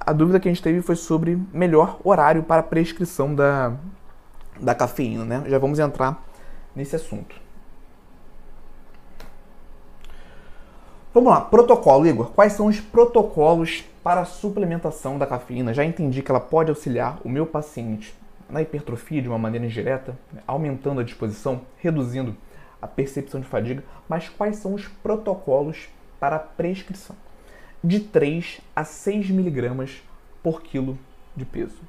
A dúvida que a gente teve foi sobre melhor horário para prescrição da, da cafeína, né? Já vamos entrar nesse assunto. Vamos lá, protocolo, Igor. Quais são os protocolos para suplementação da cafeína? Já entendi que ela pode auxiliar o meu paciente na hipertrofia de uma maneira indireta, né? aumentando a disposição, reduzindo a percepção de fadiga, mas quais são os protocolos para a prescrição? De 3 a 6 miligramas por quilo de peso.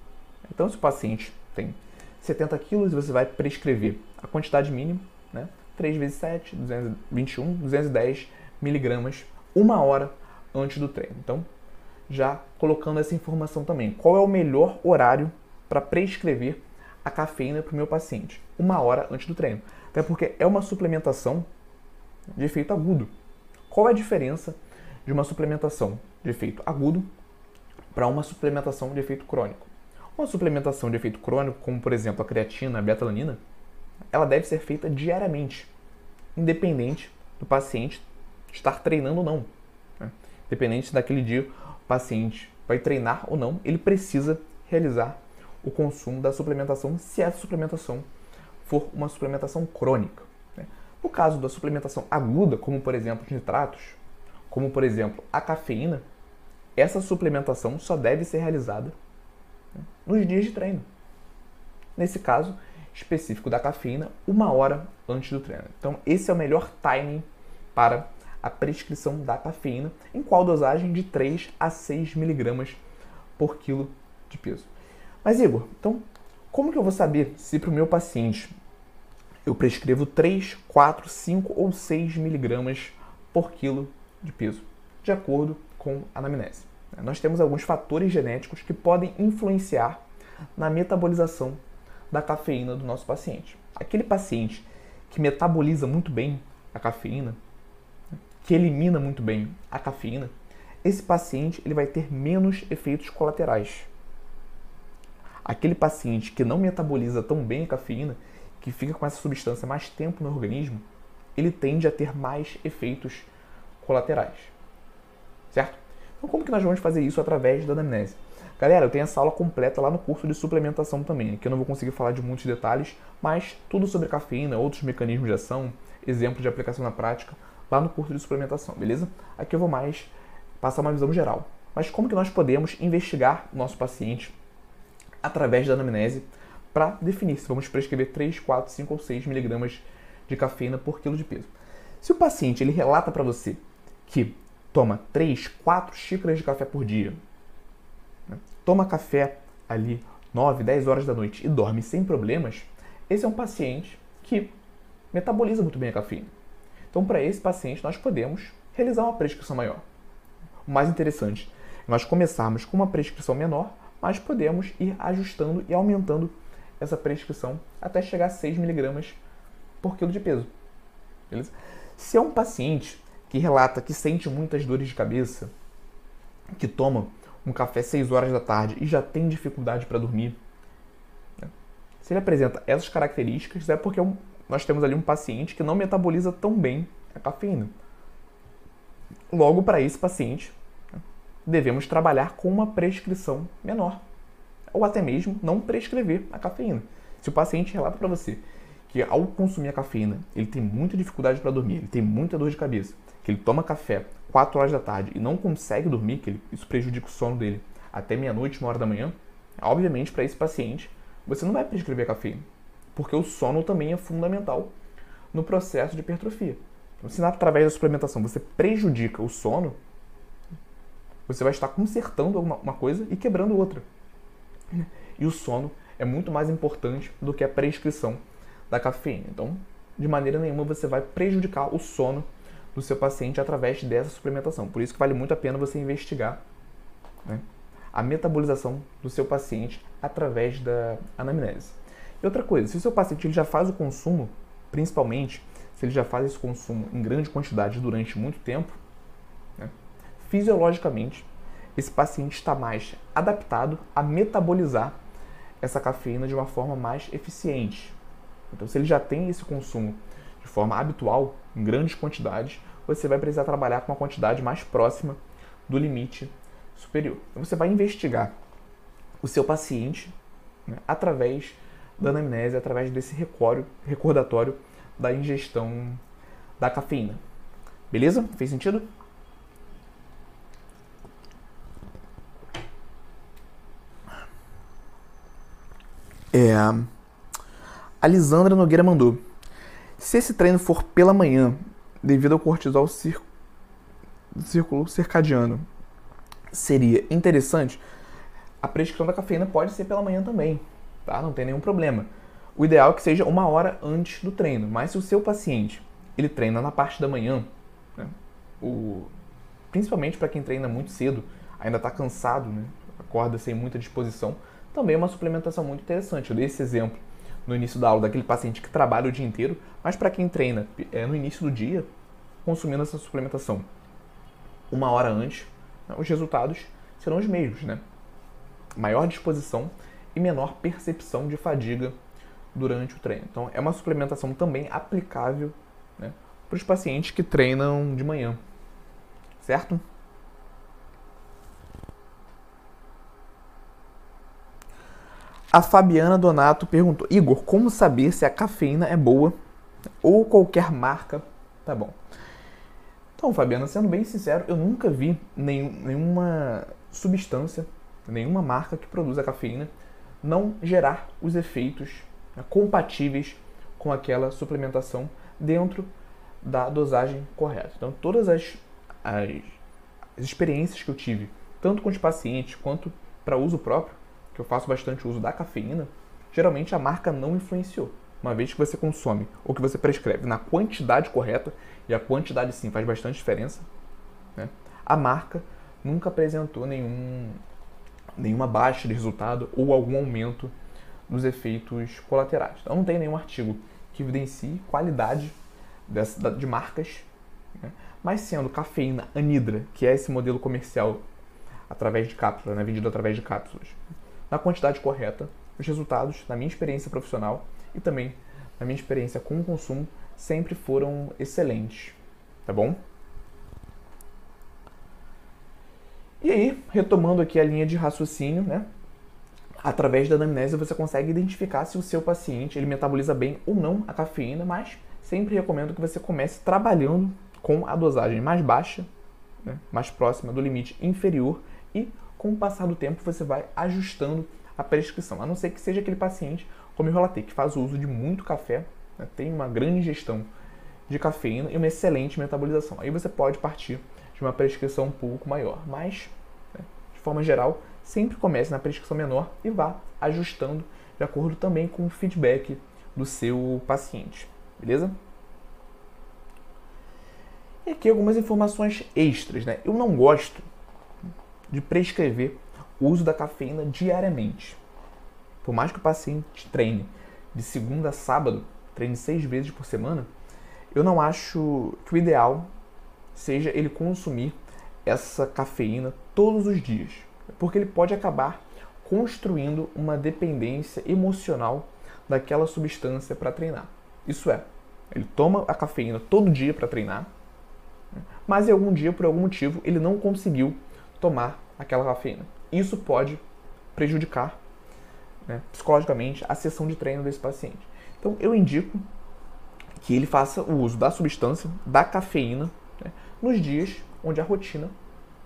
Então, se o paciente tem 70 quilos, você vai prescrever a quantidade mínima, né? 3 vezes 7, 221, 210 miligramas, uma hora antes do treino. Então, já colocando essa informação também. Qual é o melhor horário para prescrever a cafeína para o meu paciente? Uma hora antes do treino. Até porque é uma suplementação de efeito agudo. Qual é a diferença de uma suplementação de efeito agudo para uma suplementação de efeito crônico? Uma suplementação de efeito crônico, como por exemplo a creatina, a betalanina, ela deve ser feita diariamente, independente do paciente estar treinando ou não. Né? Independente daquele dia o paciente vai treinar ou não, ele precisa realizar o consumo da suplementação se essa suplementação for uma suplementação crônica. Né? No caso da suplementação aguda, como por exemplo os nitratos, como por exemplo a cafeína, essa suplementação só deve ser realizada né, nos dias de treino. Nesse caso específico da cafeína, uma hora antes do treino. Então, esse é o melhor timing para a prescrição da cafeína, em qual dosagem de 3 a 6 miligramas por quilo de peso. Mas, Igor, então, como que eu vou saber se para o meu paciente eu prescrevo 3, 4, 5 ou 6 miligramas por quilo de peso, de acordo com a anamnese? Nós temos alguns fatores genéticos que podem influenciar na metabolização da cafeína do nosso paciente. Aquele paciente que metaboliza muito bem a cafeína, que elimina muito bem a cafeína, esse paciente ele vai ter menos efeitos colaterais. Aquele paciente que não metaboliza tão bem a cafeína, que fica com essa substância mais tempo no organismo, ele tende a ter mais efeitos colaterais. Certo? Então, como que nós vamos fazer isso através da anamnese? Galera, eu tenho essa aula completa lá no curso de suplementação também, que eu não vou conseguir falar de muitos detalhes, mas tudo sobre cafeína, outros mecanismos de ação, exemplos de aplicação na prática, lá no curso de suplementação, beleza? Aqui eu vou mais passar uma visão geral. Mas como que nós podemos investigar o nosso paciente através da anamnese para definir se vamos prescrever 3, 4, 5 ou 6 miligramas de cafeína por quilo de peso? Se o paciente ele relata para você que toma 3, 4 xícaras de café por dia, né? toma café ali 9, 10 horas da noite e dorme sem problemas, esse é um paciente que metaboliza muito bem a cafeína. Então, para esse paciente, nós podemos realizar uma prescrição maior. O mais interessante é nós começarmos com uma prescrição menor, mas podemos ir ajustando e aumentando essa prescrição até chegar a 6 miligramas por quilo de peso. Beleza? Se é um paciente que relata que sente muitas dores de cabeça, que toma um café 6 horas da tarde e já tem dificuldade para dormir. Né? Se ele apresenta essas características, é porque é nós temos ali um paciente que não metaboliza tão bem a cafeína. Logo, para esse paciente, devemos trabalhar com uma prescrição menor, ou até mesmo não prescrever a cafeína. Se o paciente relata para você que ao consumir a cafeína ele tem muita dificuldade para dormir, ele tem muita dor de cabeça, que ele toma café 4 horas da tarde e não consegue dormir, que ele, isso prejudica o sono dele até meia-noite, uma hora da manhã, obviamente para esse paciente você não vai prescrever cafeína, porque o sono também é fundamental no processo de hipertrofia. Então, se através da suplementação você prejudica o sono, você vai estar consertando uma coisa e quebrando outra. E o sono é muito mais importante do que a prescrição da cafeína. Então, de maneira nenhuma você vai prejudicar o sono do seu paciente através dessa suplementação. Por isso que vale muito a pena você investigar né, a metabolização do seu paciente através da anamnese. E outra coisa, se o seu paciente ele já faz o consumo, principalmente se ele já faz esse consumo em grande quantidade durante muito tempo, fisiologicamente esse paciente está mais adaptado a metabolizar essa cafeína de uma forma mais eficiente. Então, se ele já tem esse consumo de forma habitual, em grandes quantidades, você vai precisar trabalhar com uma quantidade mais próxima do limite superior. Então, você vai investigar o seu paciente né, através da anamnese, através desse recórdio, recordatório da ingestão da cafeína. Beleza? Fez sentido? É, a Lisandra Nogueira mandou. Se esse treino for pela manhã, devido ao cortisol círculo circadiano, seria interessante? A prescrição da cafeína pode ser pela manhã também, tá? Não tem nenhum problema. O ideal é que seja uma hora antes do treino, mas se o seu paciente ele treina na parte da manhã, né? o, principalmente para quem treina muito cedo, ainda está cansado, né? acorda sem muita disposição, também é uma suplementação muito interessante. Eu dei esse exemplo no início da aula daquele paciente que trabalha o dia inteiro, mas para quem treina é, no início do dia, consumindo essa suplementação uma hora antes, né, os resultados serão os mesmos, né? Maior disposição e menor percepção de fadiga durante o treino. Então, é uma suplementação também aplicável né, para os pacientes que treinam de manhã, certo? A Fabiana Donato perguntou: Igor, como saber se a cafeína é boa ou qualquer marca tá bom? Então, Fabiana, sendo bem sincero, eu nunca vi nenhum, nenhuma substância, nenhuma marca que produza cafeína não gerar os efeitos né, compatíveis com aquela suplementação dentro da dosagem correta. Então, todas as, as, as experiências que eu tive, tanto com os pacientes quanto para uso próprio, que eu faço bastante uso da cafeína, geralmente a marca não influenciou. Uma vez que você consome ou que você prescreve na quantidade correta, e a quantidade sim faz bastante diferença, né? a marca nunca apresentou nenhum, nenhuma baixa de resultado ou algum aumento dos efeitos colaterais. Então não tem nenhum artigo que evidencie qualidade dessa, de marcas, né? mas sendo cafeína anidra, que é esse modelo comercial através de cápsulas, né? vendido através de cápsulas, na quantidade correta, os resultados, na minha experiência profissional e também na minha experiência com o consumo, sempre foram excelentes, tá bom? E aí, retomando aqui a linha de raciocínio, né? Através da anamnese você consegue identificar se o seu paciente ele metaboliza bem ou não a cafeína, mas sempre recomendo que você comece trabalhando com a dosagem mais baixa, né? mais próxima do limite inferior e com o passar do tempo você vai ajustando a prescrição, a não ser que seja aquele paciente, como eu relatei, que faz o uso de muito café, né, tem uma grande ingestão de cafeína e uma excelente metabolização. Aí você pode partir de uma prescrição um pouco maior, mas, né, de forma geral, sempre comece na prescrição menor e vá ajustando de acordo também com o feedback do seu paciente, beleza? E aqui algumas informações extras, né? Eu não gosto de prescrever o uso da cafeína diariamente. Por mais que o paciente treine de segunda a sábado, treine seis vezes por semana, eu não acho que o ideal seja ele consumir essa cafeína todos os dias, porque ele pode acabar construindo uma dependência emocional daquela substância para treinar. Isso é, ele toma a cafeína todo dia para treinar, mas em algum dia, por algum motivo, ele não conseguiu tomar aquela cafeína. Isso pode prejudicar né, psicologicamente a sessão de treino desse paciente. Então eu indico que ele faça o uso da substância, da cafeína, né, nos dias onde a rotina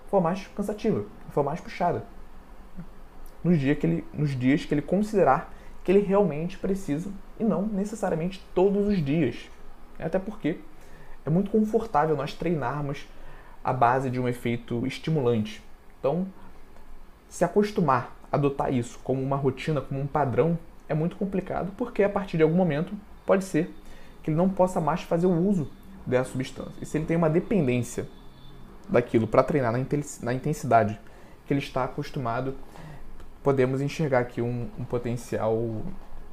for mais cansativa, for mais puxada. Nos, dia que ele, nos dias que ele considerar que ele realmente precisa e não necessariamente todos os dias. Até porque é muito confortável nós treinarmos a base de um efeito estimulante. Então, se acostumar a adotar isso como uma rotina, como um padrão, é muito complicado, porque a partir de algum momento pode ser que ele não possa mais fazer o uso dessa substância. E se ele tem uma dependência daquilo para treinar na intensidade que ele está acostumado, podemos enxergar aqui um, um potencial,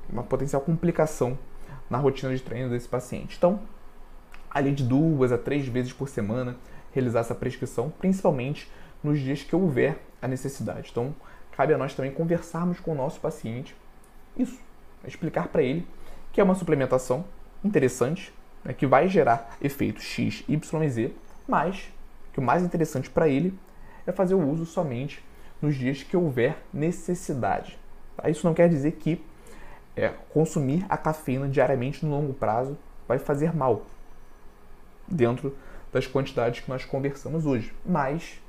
uma potencial complicação na rotina de treino desse paciente. Então, ali de duas a três vezes por semana, realizar essa prescrição, principalmente nos dias que houver a necessidade. Então, cabe a nós também conversarmos com o nosso paciente isso, explicar para ele que é uma suplementação interessante, né, que vai gerar efeitos X, Y e Z, mas que o mais interessante para ele é fazer o uso somente nos dias que houver necessidade. Tá? Isso não quer dizer que é, consumir a cafeína diariamente no longo prazo vai fazer mal dentro das quantidades que nós conversamos hoje, mas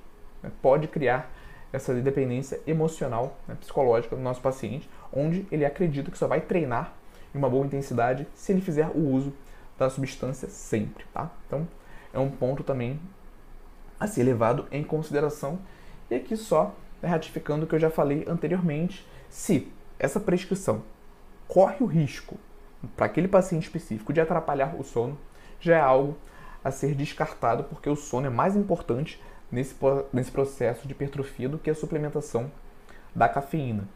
né, pode criar essa dependência emocional, né, psicológica do nosso paciente, onde ele acredita que só vai treinar em uma boa intensidade se ele fizer o uso da substância sempre, tá? Então, é um ponto também a ser levado em consideração. E aqui só né, ratificando o que eu já falei anteriormente, se essa prescrição corre o risco para aquele paciente específico de atrapalhar o sono, já é algo a ser descartado, porque o sono é mais importante nesse, nesse processo de hipertrofia do que a suplementação da cafeína.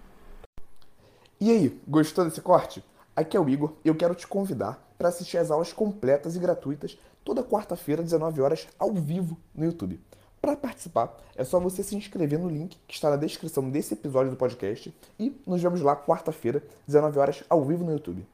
E aí, gostou desse corte? Aqui é o Igor e eu quero te convidar para assistir às aulas completas e gratuitas toda quarta-feira, 19 horas, ao vivo no YouTube. Para participar, é só você se inscrever no link que está na descrição desse episódio do podcast e nos vemos lá quarta-feira, 19 horas, ao vivo no YouTube.